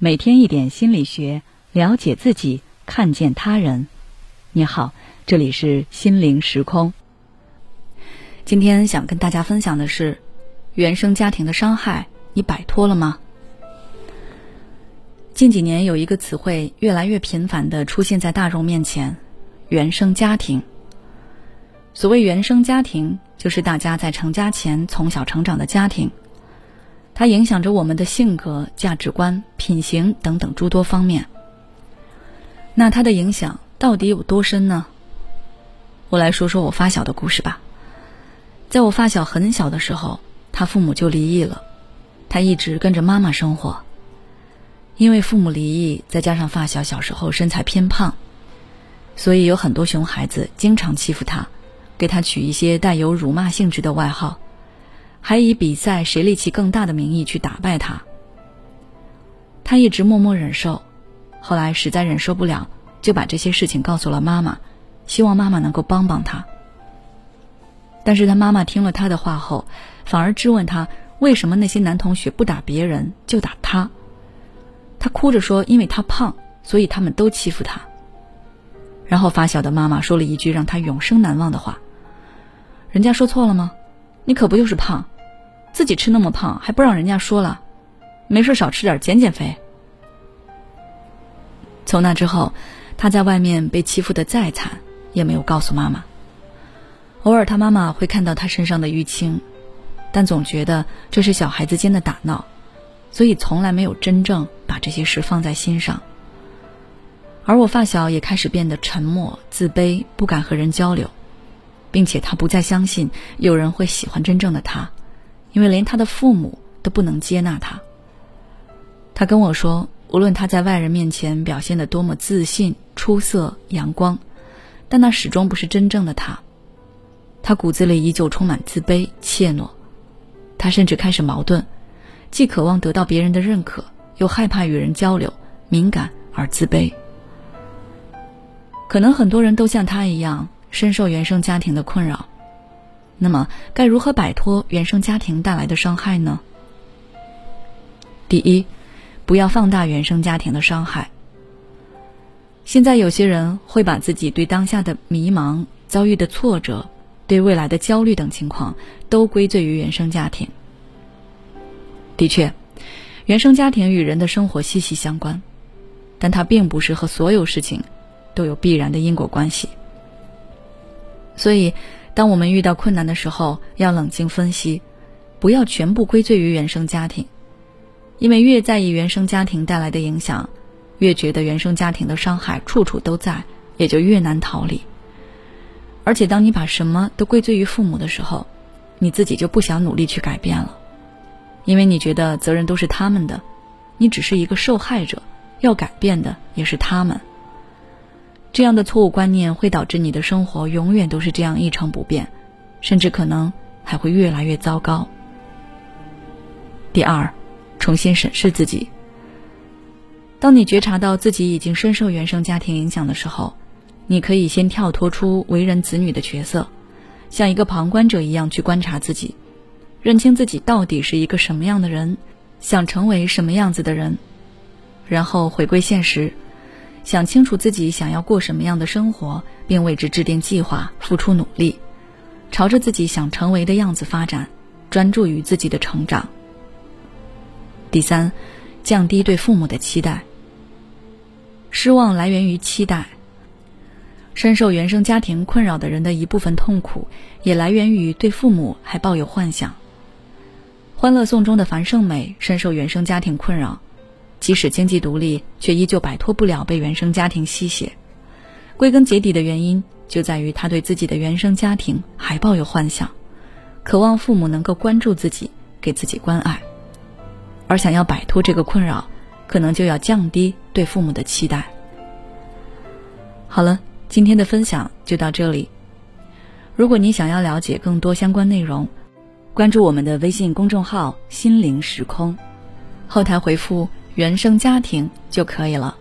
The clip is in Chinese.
每天一点心理学，了解自己，看见他人。你好，这里是心灵时空。今天想跟大家分享的是，原生家庭的伤害，你摆脱了吗？近几年有一个词汇越来越频繁的出现在大众面前，原生家庭。所谓原生家庭，就是大家在成家前从小成长的家庭。它影响着我们的性格、价值观、品行等等诸多方面。那它的影响到底有多深呢？我来说说我发小的故事吧。在我发小很小的时候，他父母就离异了，他一直跟着妈妈生活。因为父母离异，再加上发小小时候身材偏胖，所以有很多熊孩子经常欺负他，给他取一些带有辱骂性质的外号。还以比赛谁力气更大的名义去打败他，他一直默默忍受，后来实在忍受不了，就把这些事情告诉了妈妈，希望妈妈能够帮帮他。但是他妈妈听了他的话后，反而质问他为什么那些男同学不打别人就打他。他哭着说，因为他胖，所以他们都欺负他。然后发小的妈妈说了一句让他永生难忘的话：“人家说错了吗？”你可不就是胖，自己吃那么胖还不让人家说了，没事少吃点减减肥。从那之后，他在外面被欺负的再惨，也没有告诉妈妈。偶尔他妈妈会看到他身上的淤青，但总觉得这是小孩子间的打闹，所以从来没有真正把这些事放在心上。而我发小也开始变得沉默、自卑，不敢和人交流。并且他不再相信有人会喜欢真正的他，因为连他的父母都不能接纳他。他跟我说，无论他在外人面前表现的多么自信、出色、阳光，但那始终不是真正的他。他骨子里依旧充满自卑、怯懦。他甚至开始矛盾，既渴望得到别人的认可，又害怕与人交流，敏感而自卑。可能很多人都像他一样。深受原生家庭的困扰，那么该如何摆脱原生家庭带来的伤害呢？第一，不要放大原生家庭的伤害。现在有些人会把自己对当下的迷茫、遭遇的挫折、对未来的焦虑等情况都归罪于原生家庭。的确，原生家庭与人的生活息息相关，但它并不是和所有事情都有必然的因果关系。所以，当我们遇到困难的时候，要冷静分析，不要全部归罪于原生家庭，因为越在意原生家庭带来的影响，越觉得原生家庭的伤害处处都在，也就越难逃离。而且，当你把什么都归罪于父母的时候，你自己就不想努力去改变了，因为你觉得责任都是他们的，你只是一个受害者，要改变的也是他们。这样的错误观念会导致你的生活永远都是这样一成不变，甚至可能还会越来越糟糕。第二，重新审视自己。当你觉察到自己已经深受原生家庭影响的时候，你可以先跳脱出为人子女的角色，像一个旁观者一样去观察自己，认清自己到底是一个什么样的人，想成为什么样子的人，然后回归现实。想清楚自己想要过什么样的生活，并为之制定计划，付出努力，朝着自己想成为的样子发展，专注于自己的成长。第三，降低对父母的期待。失望来源于期待。深受原生家庭困扰的人的一部分痛苦，也来源于对父母还抱有幻想。《欢乐颂》中的樊胜美深受原生家庭困扰。即使经济独立，却依旧摆脱不了被原生家庭吸血。归根结底的原因就在于他对自己的原生家庭还抱有幻想，渴望父母能够关注自己，给自己关爱。而想要摆脱这个困扰，可能就要降低对父母的期待。好了，今天的分享就到这里。如果你想要了解更多相关内容，关注我们的微信公众号“心灵时空”，后台回复。原生家庭就可以了。